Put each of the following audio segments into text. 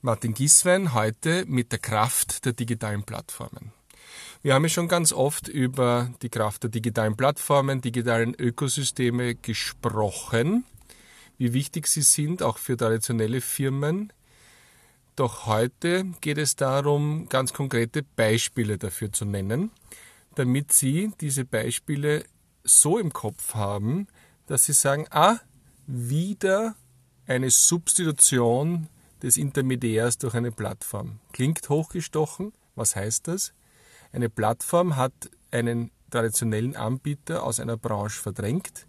Martin Giswein heute mit der Kraft der digitalen Plattformen. Wir haben ja schon ganz oft über die Kraft der digitalen Plattformen, digitalen Ökosysteme gesprochen, wie wichtig sie sind, auch für traditionelle Firmen. Doch heute geht es darum, ganz konkrete Beispiele dafür zu nennen, damit Sie diese Beispiele so im Kopf haben, dass Sie sagen, ah, wieder eine Substitution des Intermediärs durch eine Plattform. Klingt hochgestochen. Was heißt das? Eine Plattform hat einen traditionellen Anbieter aus einer Branche verdrängt,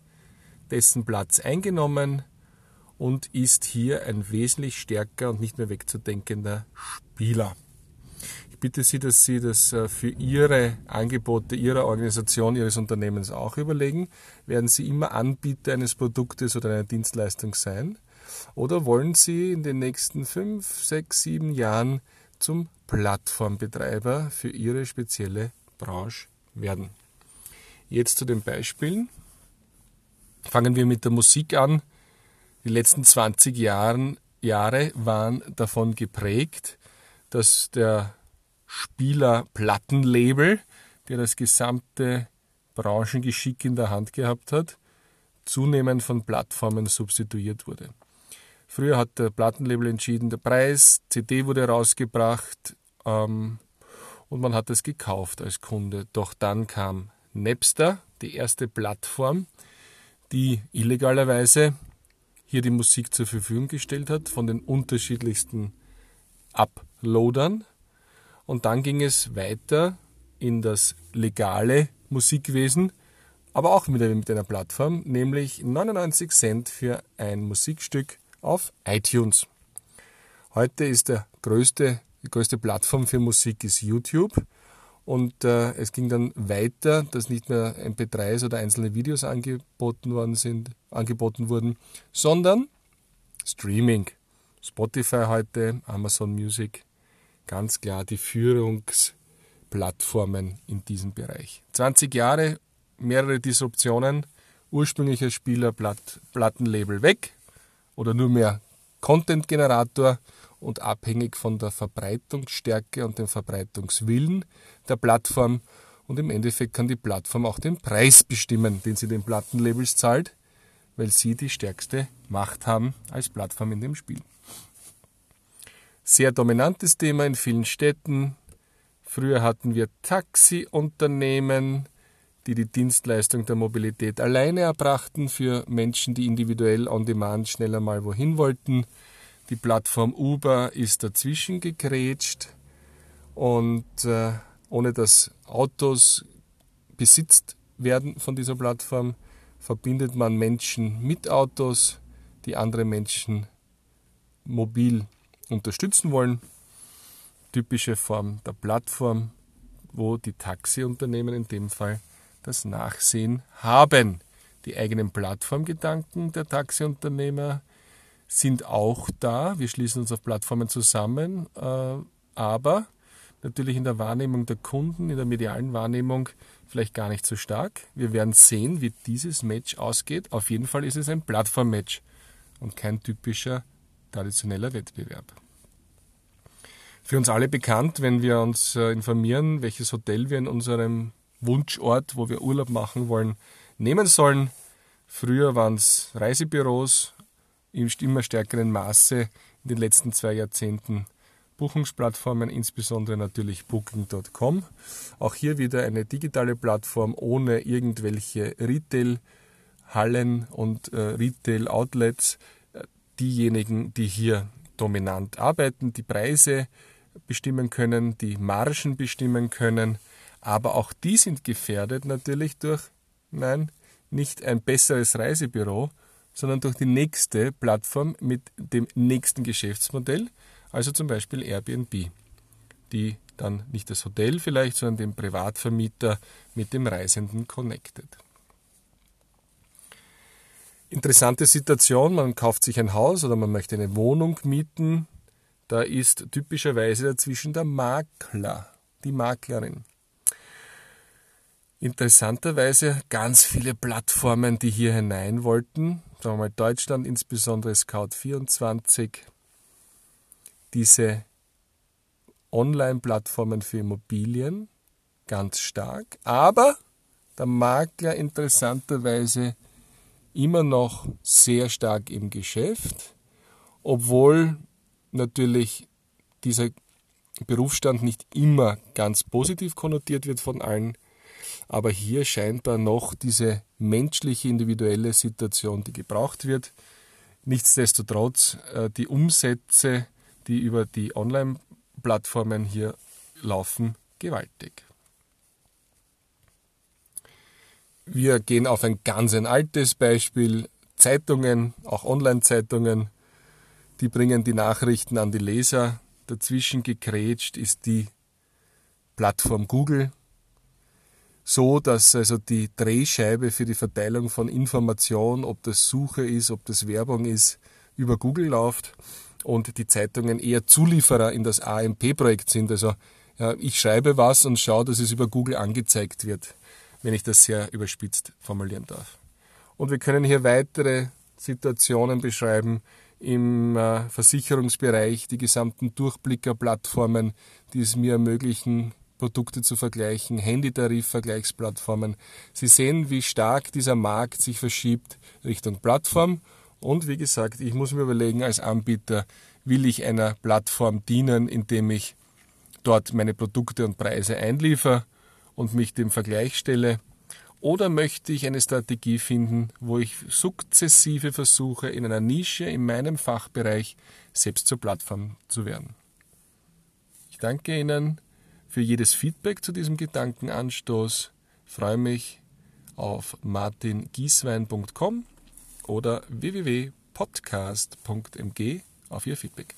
dessen Platz eingenommen und ist hier ein wesentlich stärker und nicht mehr wegzudenkender Spieler. Ich bitte Sie, dass Sie das äh, für Ihre Angebote, Ihrer Organisation, Ihres Unternehmens auch überlegen. Werden Sie immer Anbieter eines Produktes oder einer Dienstleistung sein? Oder wollen Sie in den nächsten fünf, sechs, sieben Jahren zum Plattformbetreiber für Ihre spezielle Branche werden? Jetzt zu den Beispielen. Fangen wir mit der Musik an. Die letzten 20 Jahren, Jahre waren davon geprägt, dass der Spieler Plattenlabel, der das gesamte Branchengeschick in der Hand gehabt hat, zunehmend von Plattformen substituiert wurde. Früher hat der Plattenlabel entschieden, der Preis, CD wurde rausgebracht ähm, und man hat es gekauft als Kunde. Doch dann kam Napster, die erste Plattform, die illegalerweise hier die Musik zur Verfügung gestellt hat von den unterschiedlichsten Uploadern. Und dann ging es weiter in das legale Musikwesen, aber auch wieder mit einer Plattform, nämlich 99 Cent für ein Musikstück auf iTunes. Heute ist der größte, die größte Plattform für Musik ist YouTube. Und äh, es ging dann weiter, dass nicht mehr MP3s oder einzelne Videos angeboten worden sind, angeboten wurden, sondern Streaming. Spotify heute, Amazon Music, ganz klar die Führungsplattformen in diesem Bereich. 20 Jahre, mehrere Disruptionen, ursprünglicher Spieler, Platt, Plattenlabel weg, oder nur mehr Content-Generator und abhängig von der Verbreitungsstärke und dem Verbreitungswillen der Plattform. Und im Endeffekt kann die Plattform auch den Preis bestimmen, den sie den Plattenlabels zahlt, weil sie die stärkste Macht haben als Plattform in dem Spiel. Sehr dominantes Thema in vielen Städten. Früher hatten wir Taxiunternehmen, die die Dienstleistung der Mobilität alleine erbrachten für Menschen, die individuell on demand schneller mal wohin wollten. Die Plattform Uber ist dazwischen gegrätscht und äh, ohne dass Autos besitzt werden von dieser Plattform, verbindet man Menschen mit Autos, die andere Menschen mobil unterstützen wollen. Typische Form der Plattform, wo die Taxiunternehmen in dem Fall das Nachsehen haben. Die eigenen Plattformgedanken der Taxiunternehmer sind auch da. Wir schließen uns auf Plattformen zusammen, äh, aber natürlich in der Wahrnehmung der Kunden, in der medialen Wahrnehmung vielleicht gar nicht so stark. Wir werden sehen, wie dieses Match ausgeht. Auf jeden Fall ist es ein Plattform-Match und kein typischer traditioneller Wettbewerb. Für uns alle bekannt, wenn wir uns äh, informieren, welches Hotel wir in unserem Wunschort, wo wir Urlaub machen wollen, nehmen sollen. Früher waren es Reisebüros, im immer stärkeren Maße in den letzten zwei Jahrzehnten Buchungsplattformen, insbesondere natürlich Booking.com. Auch hier wieder eine digitale Plattform ohne irgendwelche Retail-Hallen und äh, Retail-Outlets. Diejenigen, die hier dominant arbeiten, die Preise bestimmen können, die Margen bestimmen können, aber auch die sind gefährdet natürlich durch, nein, nicht ein besseres Reisebüro, sondern durch die nächste Plattform mit dem nächsten Geschäftsmodell, also zum Beispiel Airbnb, die dann nicht das Hotel vielleicht, sondern den Privatvermieter mit dem Reisenden connected. Interessante Situation, man kauft sich ein Haus oder man möchte eine Wohnung mieten, da ist typischerweise dazwischen der Makler, die Maklerin. Interessanterweise ganz viele Plattformen, die hier hinein wollten, sagen wir mal Deutschland, insbesondere Scout24, diese Online-Plattformen für Immobilien ganz stark, aber der Makler interessanterweise immer noch sehr stark im Geschäft, obwohl natürlich dieser Berufsstand nicht immer ganz positiv konnotiert wird von allen, aber hier scheinbar noch diese menschliche individuelle Situation, die gebraucht wird. Nichtsdestotrotz äh, die Umsätze, die über die Online-Plattformen hier laufen, gewaltig. Wir gehen auf ein ganz ein altes Beispiel. Zeitungen, auch Online-Zeitungen, die bringen die Nachrichten an die Leser. Dazwischen gekrätscht ist die Plattform Google, so dass also die Drehscheibe für die Verteilung von Information, ob das Suche ist, ob das Werbung ist, über Google läuft und die Zeitungen eher Zulieferer in das AMP-Projekt sind. Also ja, ich schreibe was und schaue, dass es über Google angezeigt wird wenn ich das sehr überspitzt formulieren darf. Und wir können hier weitere Situationen beschreiben im äh, Versicherungsbereich, die gesamten Durchblickerplattformen, die es mir ermöglichen, Produkte zu vergleichen, Handytarif-Vergleichsplattformen. Sie sehen, wie stark dieser Markt sich verschiebt Richtung Plattform. Und wie gesagt, ich muss mir überlegen als Anbieter, will ich einer Plattform dienen, indem ich dort meine Produkte und Preise einliefere und mich dem Vergleich stelle? Oder möchte ich eine Strategie finden, wo ich sukzessive versuche, in einer Nische in meinem Fachbereich selbst zur Plattform zu werden? Ich danke Ihnen für jedes Feedback zu diesem Gedankenanstoß. Ich freue mich auf martingieswein.com oder www.podcast.mg auf Ihr Feedback.